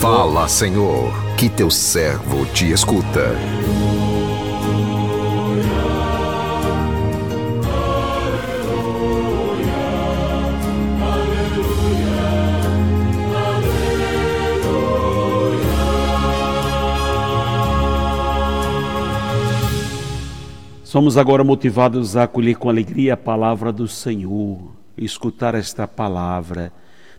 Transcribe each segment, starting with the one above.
Fala, Senhor, que teu servo te escuta. Somos agora motivados a acolher com alegria a palavra do Senhor, escutar esta palavra,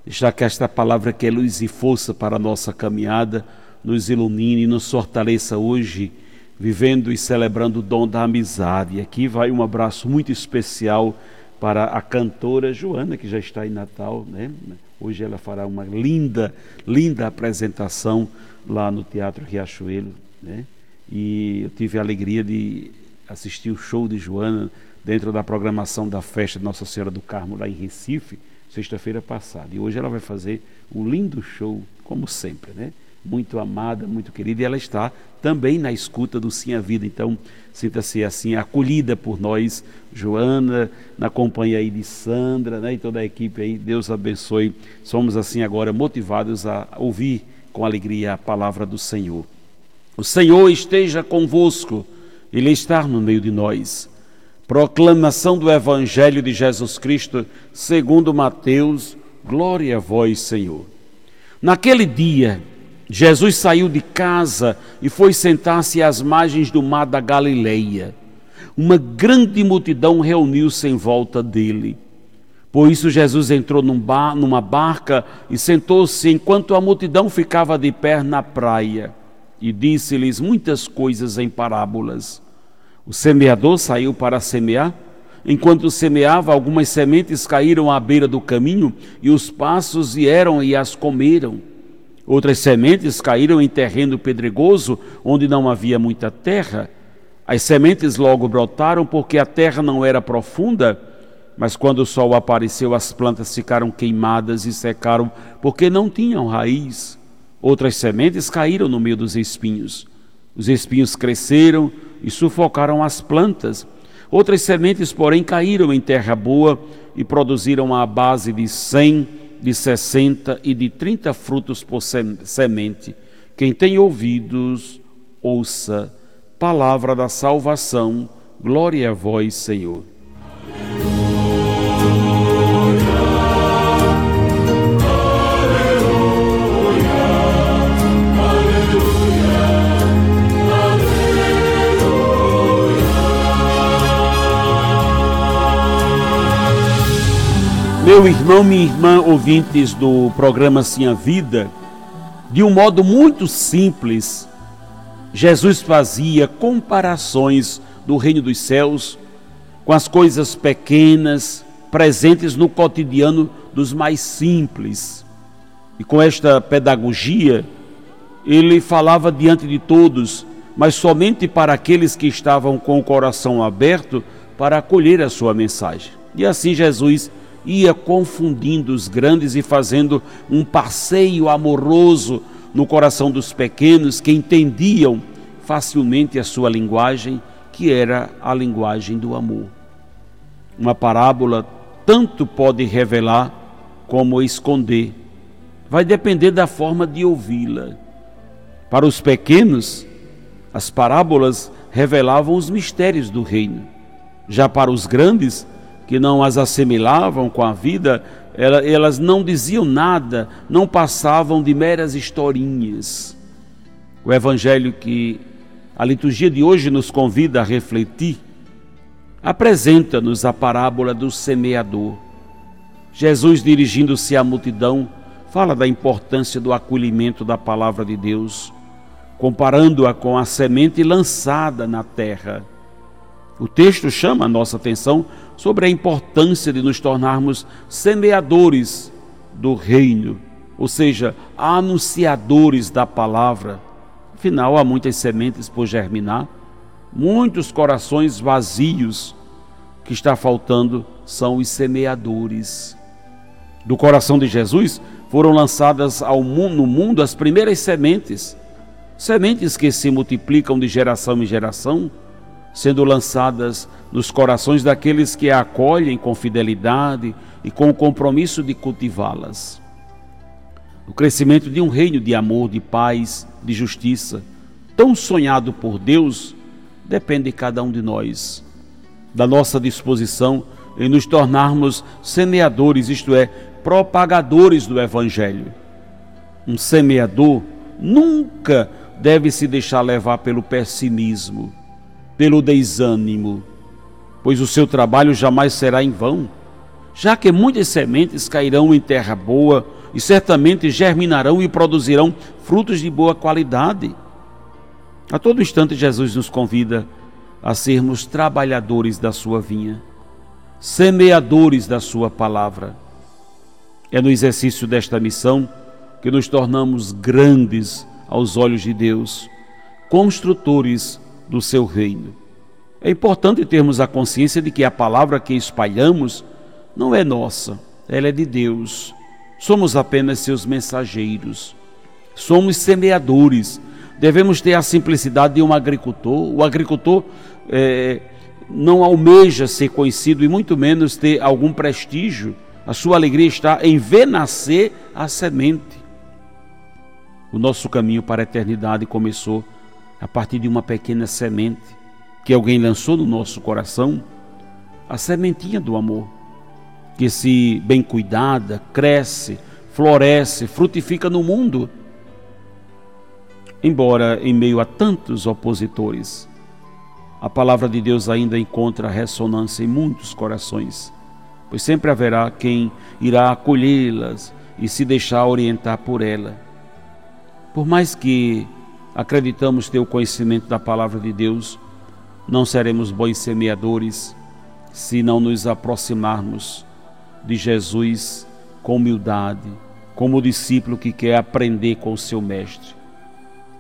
deixar que esta palavra que é luz e força para a nossa caminhada nos ilumine e nos fortaleça hoje, vivendo e celebrando o dom da amizade. E aqui vai um abraço muito especial para a cantora Joana, que já está em Natal, né? Hoje ela fará uma linda, linda apresentação lá no Teatro Riachuelo, né? E eu tive a alegria de assistir o show de Joana dentro da programação da festa de Nossa Senhora do Carmo lá em Recife, sexta-feira passada. E hoje ela vai fazer um lindo show, como sempre, né? Muito amada, muito querida, e ela está também na escuta do Sim a Vida. Então, sinta-se assim, acolhida por nós, Joana, na companhia aí de Sandra, né? E toda a equipe aí. Deus abençoe. Somos assim agora motivados a ouvir com alegria a palavra do Senhor. O Senhor esteja convosco. Ele está no meio de nós. Proclamação do Evangelho de Jesus Cristo, segundo Mateus, glória a vós, Senhor. Naquele dia, Jesus saiu de casa e foi sentar-se às margens do mar da Galileia. Uma grande multidão reuniu-se em volta dele. Por isso, Jesus entrou num bar, numa barca e sentou-se enquanto a multidão ficava de pé na praia e disse-lhes muitas coisas em parábolas. O semeador saiu para semear. Enquanto semeava, algumas sementes caíram à beira do caminho e os passos vieram e as comeram. Outras sementes caíram em terreno pedregoso, onde não havia muita terra. As sementes logo brotaram porque a terra não era profunda, mas quando o sol apareceu, as plantas ficaram queimadas e secaram porque não tinham raiz. Outras sementes caíram no meio dos espinhos. Os espinhos cresceram e sufocaram as plantas. Outras sementes, porém, caíram em terra boa e produziram a base de cem, de sessenta e de trinta frutos por semente. Quem tem ouvidos, ouça. Palavra da salvação. Glória a vós, Senhor. Meu irmão, minha irmã, ouvintes do programa Sim a Vida, de um modo muito simples, Jesus fazia comparações do reino dos céus com as coisas pequenas presentes no cotidiano dos mais simples. E com esta pedagogia, ele falava diante de todos, mas somente para aqueles que estavam com o coração aberto para acolher a sua mensagem. E assim Jesus ia confundindo os grandes e fazendo um passeio amoroso no coração dos pequenos que entendiam facilmente a sua linguagem, que era a linguagem do amor. Uma parábola tanto pode revelar como esconder. Vai depender da forma de ouvi-la. Para os pequenos, as parábolas revelavam os mistérios do reino. Já para os grandes, que não as assimilavam com a vida, elas não diziam nada, não passavam de meras historinhas. O evangelho que a liturgia de hoje nos convida a refletir apresenta-nos a parábola do semeador. Jesus, dirigindo-se à multidão, fala da importância do acolhimento da palavra de Deus, comparando-a com a semente lançada na terra. O texto chama a nossa atenção sobre a importância de nos tornarmos semeadores do reino, ou seja, anunciadores da palavra. Afinal, há muitas sementes por germinar, muitos corações vazios. Que está faltando são os semeadores. Do coração de Jesus foram lançadas mundo, no mundo as primeiras sementes, sementes que se multiplicam de geração em geração sendo lançadas nos corações daqueles que a acolhem com fidelidade e com o compromisso de cultivá-las. O crescimento de um reino de amor, de paz, de justiça, tão sonhado por Deus, depende de cada um de nós, da nossa disposição em nos tornarmos semeadores, isto é, propagadores do Evangelho. Um semeador nunca deve se deixar levar pelo pessimismo, pelo desânimo, pois o seu trabalho jamais será em vão, já que muitas sementes cairão em terra boa e certamente germinarão e produzirão frutos de boa qualidade. A todo instante, Jesus nos convida a sermos trabalhadores da sua vinha, semeadores da sua palavra. É no exercício desta missão que nos tornamos grandes aos olhos de Deus, construtores do seu reino. É importante termos a consciência de que a palavra que espalhamos não é nossa, ela é de Deus. Somos apenas seus mensageiros. Somos semeadores. Devemos ter a simplicidade de um agricultor. O agricultor é, não almeja ser conhecido e muito menos ter algum prestígio. A sua alegria está em ver nascer a semente. O nosso caminho para a eternidade começou a partir de uma pequena semente que alguém lançou no nosso coração a sementinha do amor, que, se bem cuidada, cresce, floresce, frutifica no mundo. Embora em meio a tantos opositores, a palavra de Deus ainda encontra ressonância em muitos corações, pois sempre haverá quem irá acolhê-las e se deixar orientar por ela por mais que acreditamos ter o conhecimento da palavra de Deus, não seremos bons semeadores se não nos aproximarmos de Jesus com humildade, como discípulo que quer aprender com o seu mestre.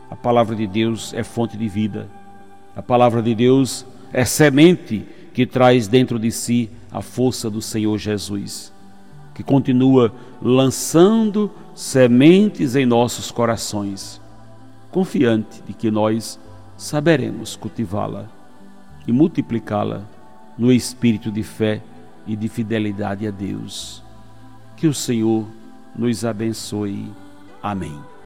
A palavra de Deus é fonte de vida. A palavra de Deus é semente que traz dentro de si a força do Senhor Jesus que continua lançando sementes em nossos corações, confiante de que nós saberemos cultivá-la e multiplicá-la no espírito de fé e de fidelidade a Deus. Que o Senhor nos abençoe. Amém.